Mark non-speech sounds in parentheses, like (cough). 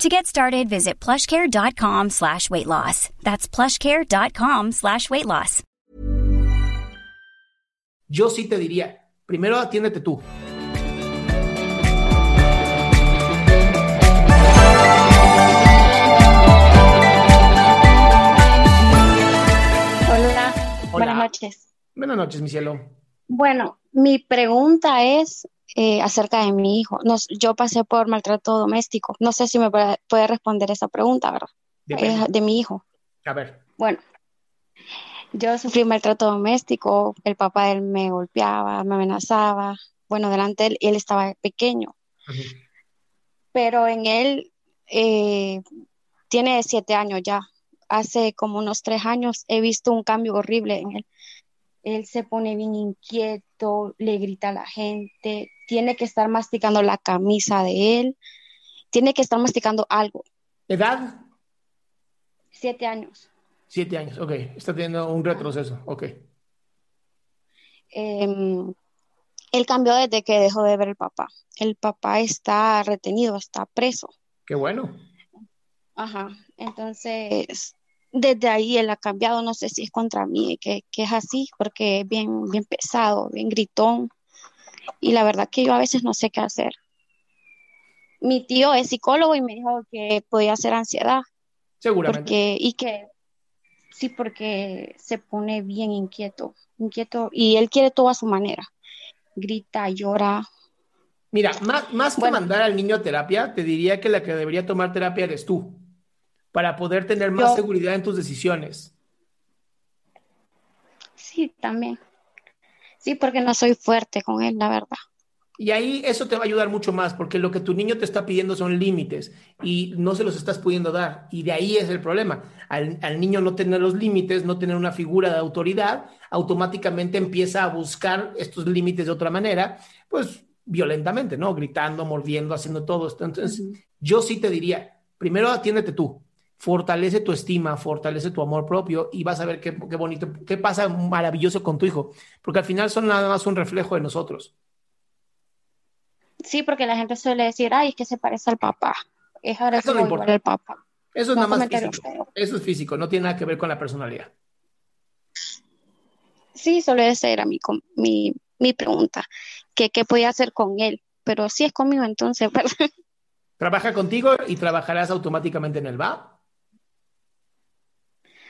To get started, visit plushcare.com slash weight loss. That's plushcare.com slash weight loss. Yo sí te diría, primero atiéndete tú. Hola, buenas noches. Buenas noches, mi cielo. Bueno, mi pregunta es eh, acerca de mi hijo. Nos, yo pasé por maltrato doméstico. No sé si me puede, responder esa pregunta, ¿verdad? Es de mi hijo. A ver, Bueno, yo sufrí maltrato doméstico. El papá de él me golpeaba, me amenazaba. Bueno, delante de él, él estaba pequeño. Pero en él eh, tiene siete años ya. Hace como unos tres años he visto un cambio horrible en él. Él se pone bien inquieto, le grita a la gente, tiene que estar masticando la camisa de él, tiene que estar masticando algo. edad, Siete años. siete años. Ok, está teniendo un retroceso. Ok. Em, él cambió desde que dejó de ver el papá. El papá está retenido, está preso. Qué bueno. Ajá. Entonces, desde ahí él ha cambiado. No sé si es contra mí, que, que es así, porque es bien, bien pesado, bien gritón. Y la verdad que yo a veces no sé qué hacer. Mi tío es psicólogo y me dijo que podía ser ansiedad, Seguramente. porque, y que sí, porque se pone bien inquieto, inquieto, y él quiere todo a su manera. Grita, llora. Mira, más, más que Bueno. mandar al niño a terapia, te diría que la que debería tomar terapia eres tú, para poder tener más Yo- seguridad en tus decisiones. Sí, también. Sí, porque no soy fuerte con él, la verdad. Y ahí eso te va a ayudar mucho más, porque lo que tu niño te está pidiendo son límites y no se los estás pudiendo dar. Y de ahí es el problema. Al, al niño no tener los límites, no tener una figura de autoridad, automáticamente empieza a buscar estos límites de otra manera, pues violentamente, ¿no? Gritando, mordiendo, haciendo todo esto. Entonces, yo sí te diría, primero atiéndete tú, fortalece tu estima, fortalece tu amor propio y vas a ver qué, qué bonito, qué pasa maravilloso con tu hijo, porque al final son nada más un reflejo de nosotros. Sí, porque la gente suele decir, ay, es que se parece al papá. Es Eso agresivo no importa. al papá. Eso es nada más físico. feo. Eso es físico, no tiene nada que ver con la personalidad. Sí, solo esa era mi, mi, mi pregunta, que qué podía hacer con él, pero si es conmigo entonces. (laughs) Trabaja contigo y trabajarás automáticamente en el va.